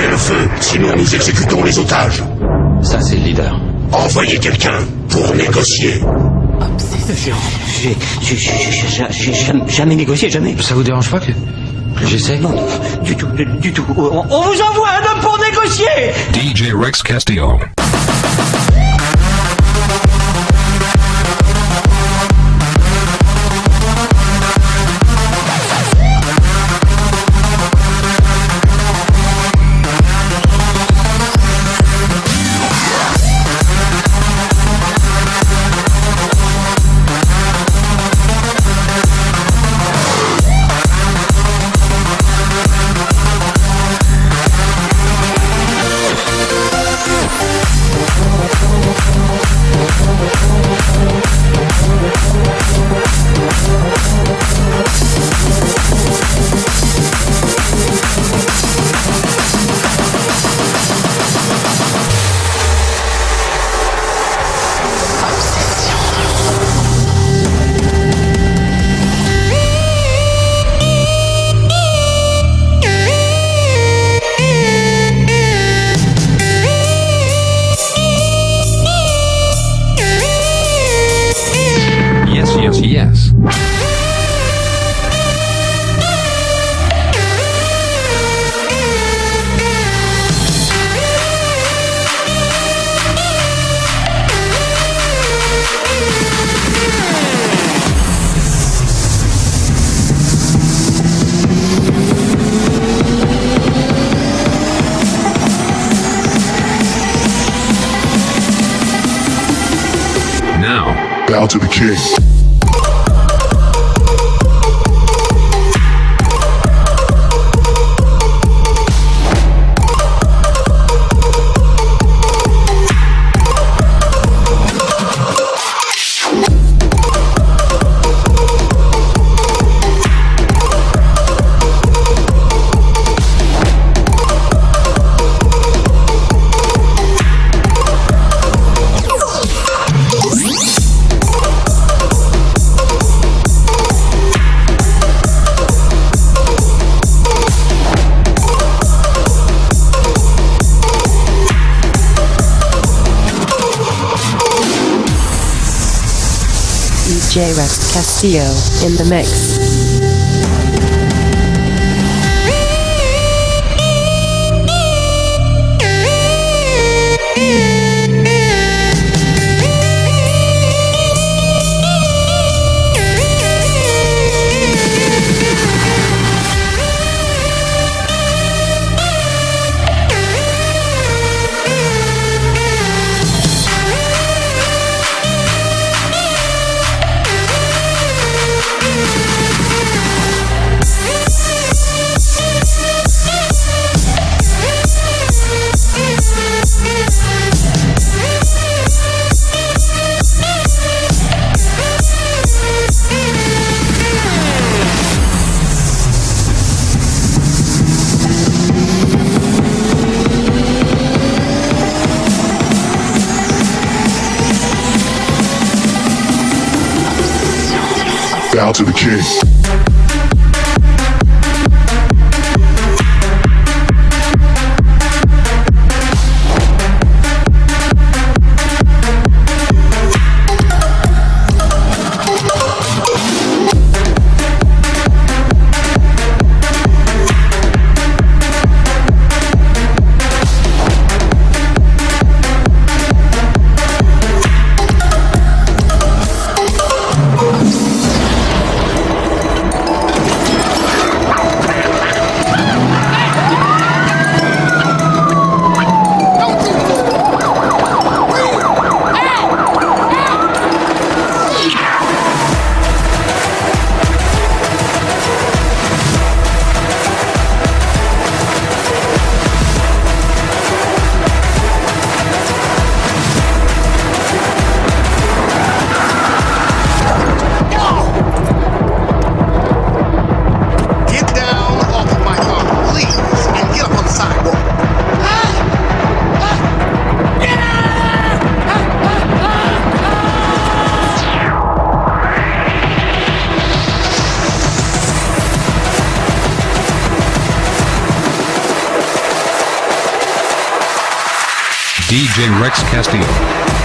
Cessez le feu, sinon nous exécutons les otages. Ça, c'est le leader. Envoyez quelqu'un pour négocier. J'ai jamais- négocié, jamais. Ça vous dérange pas que j'essaie Non, du tout, du, du tout. On, on vous envoie un homme pour négocier DJ Rex Castillo. Bow to the king. DJ Rex Castillo in the mix. Castillo.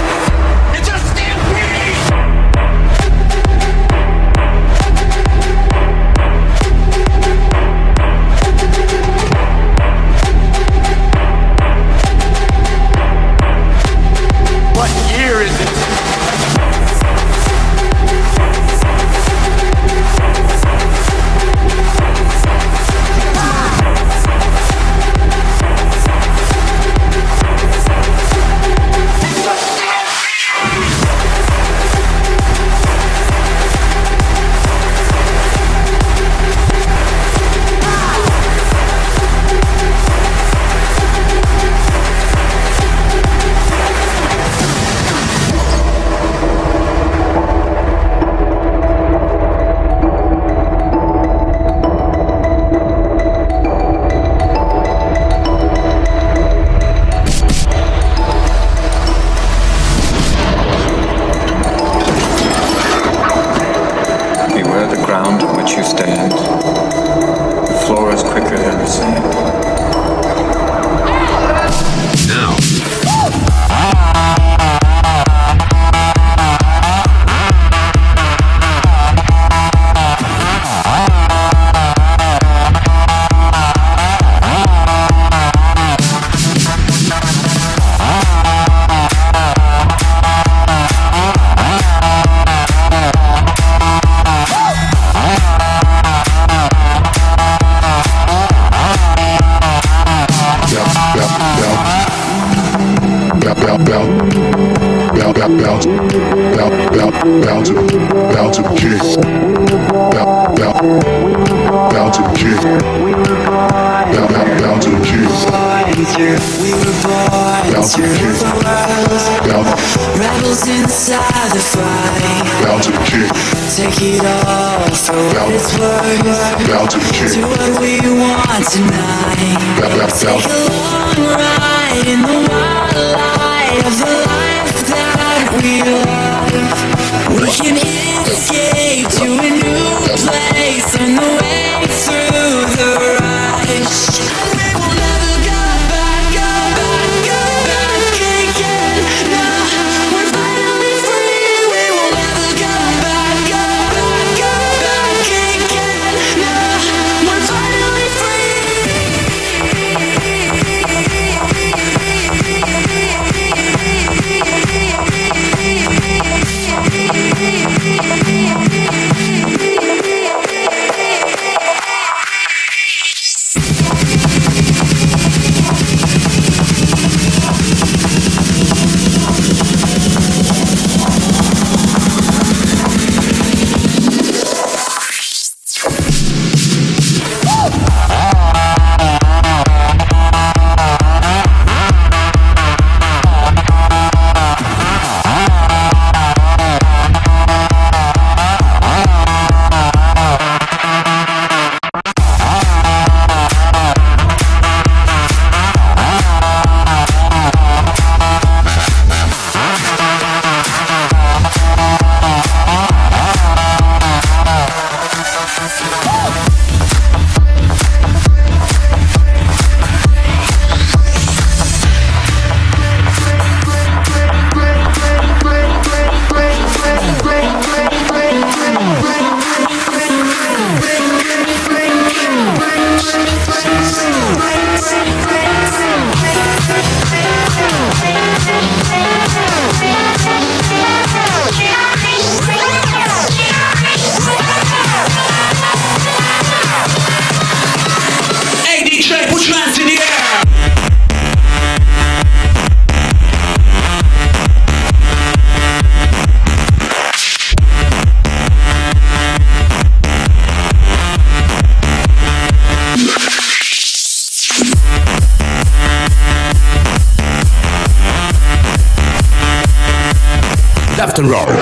Roll.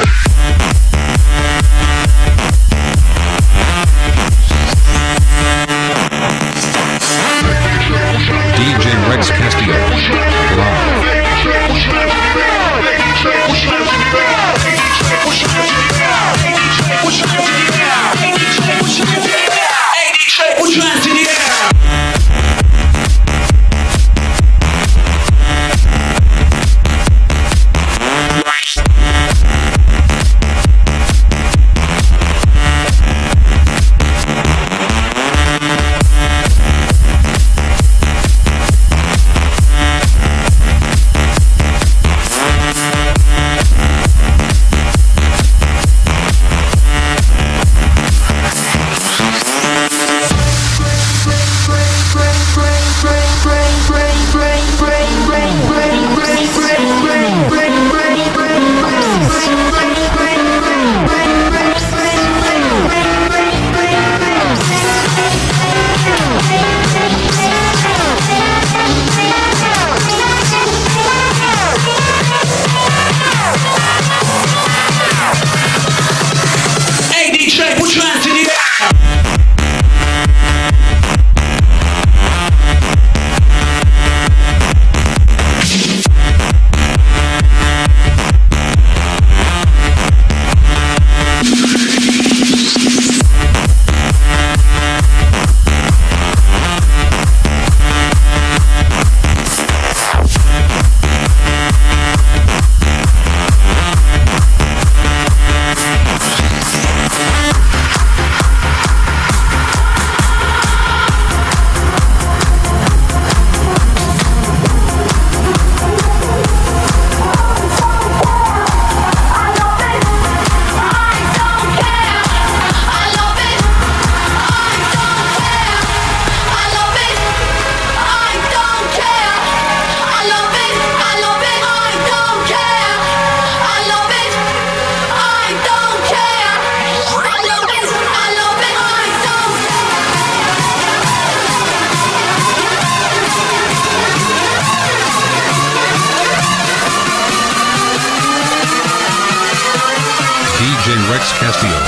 Rex Castillo.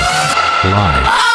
Live.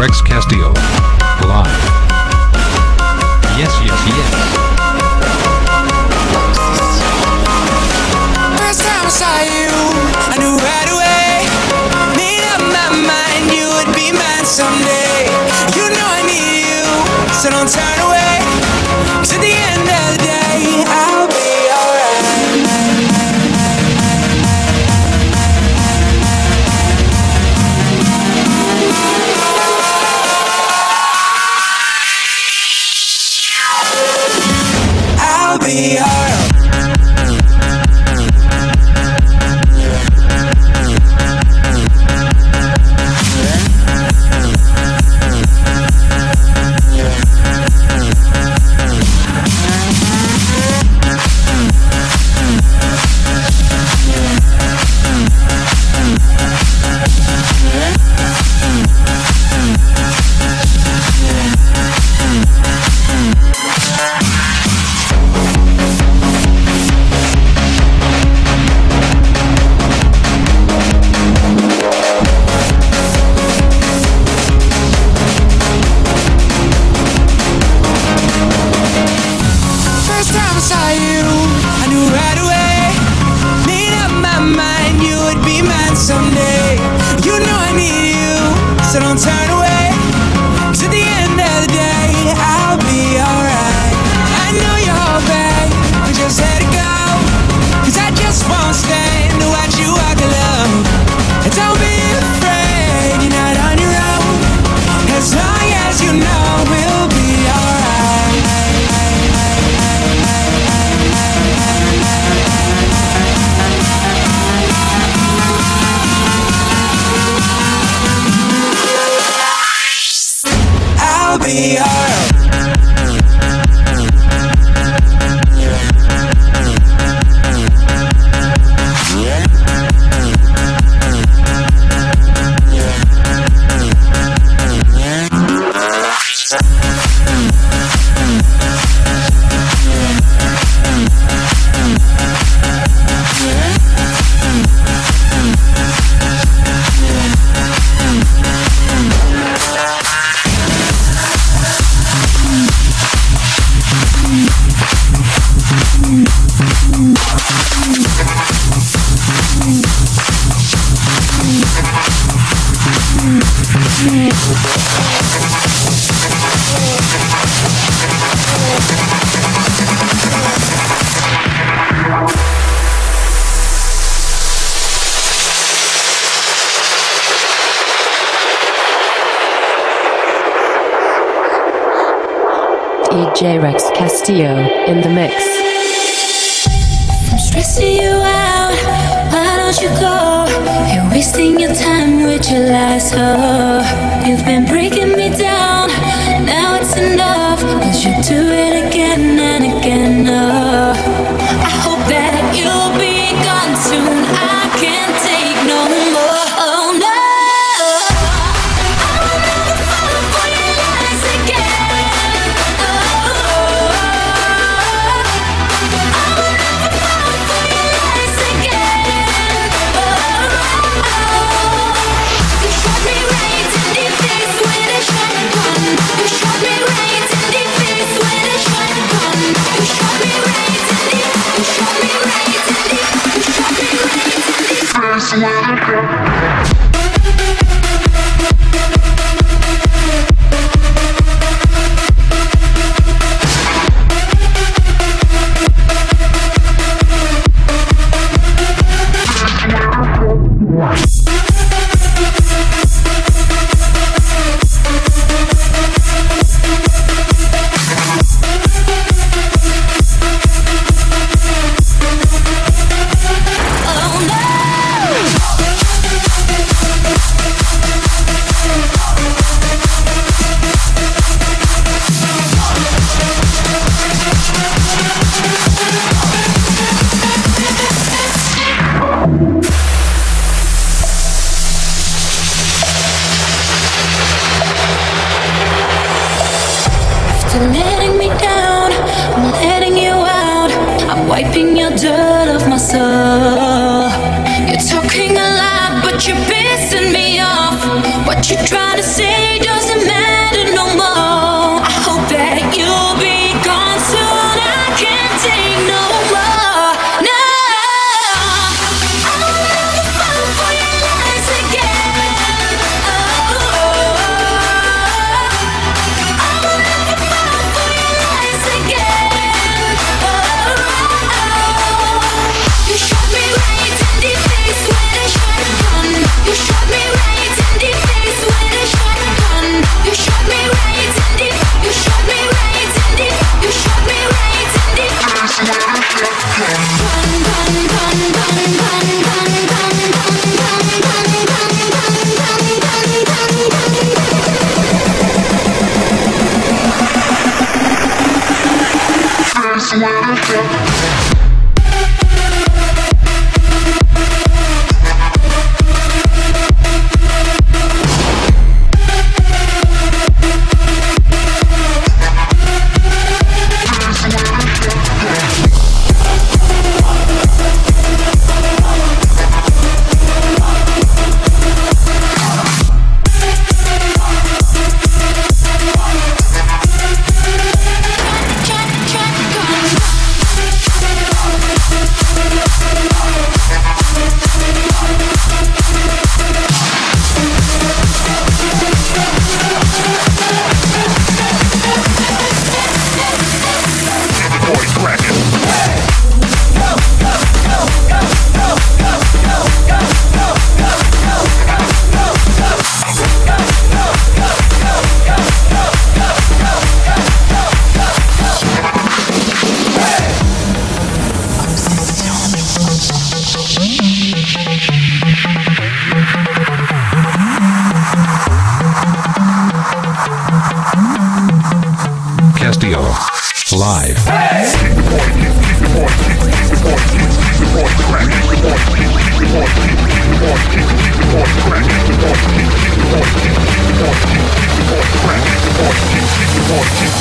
Rex Castillo. Live. DJ Rex Castillo in the mix. I'm stressing you out let you go. You're wasting your time with your lies. Oh, you've been breaking me down. Now it's enough. Cause you do it again and again. Oh,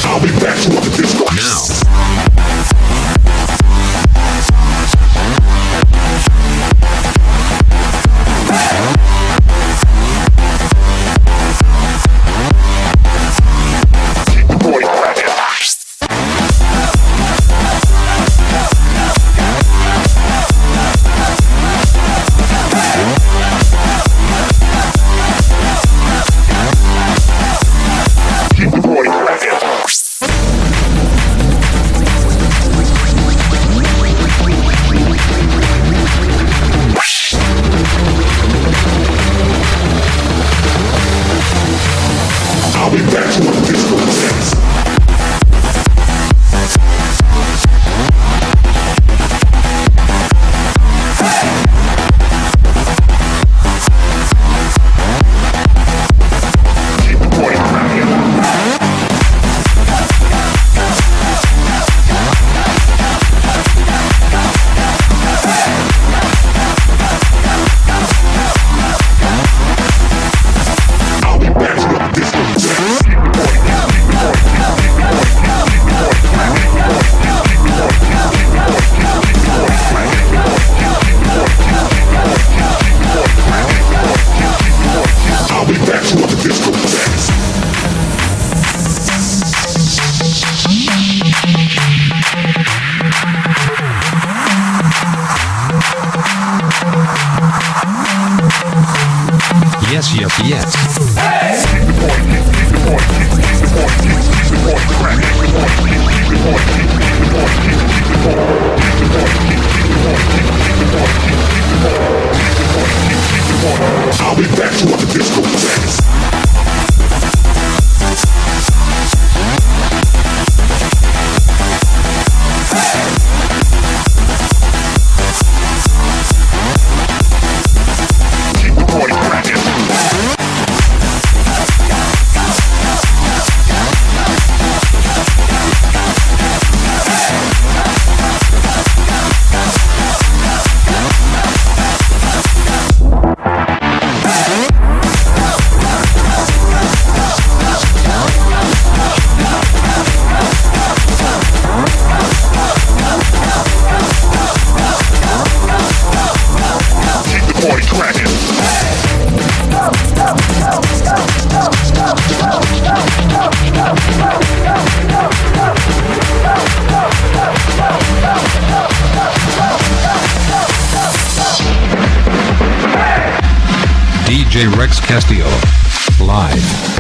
I'll be back to the disco. Now. Rex Castillo. Live.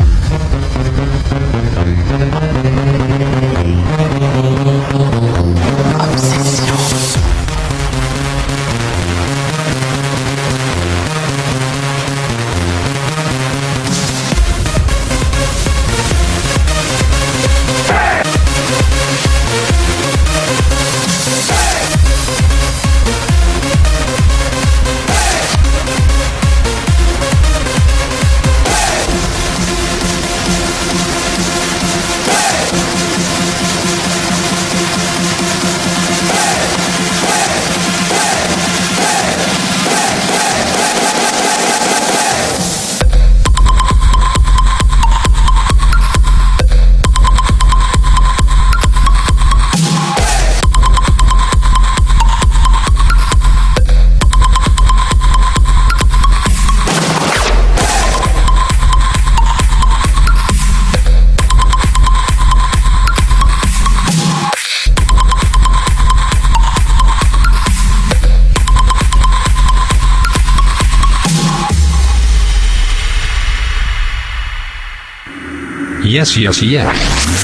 hacía, sí hacía.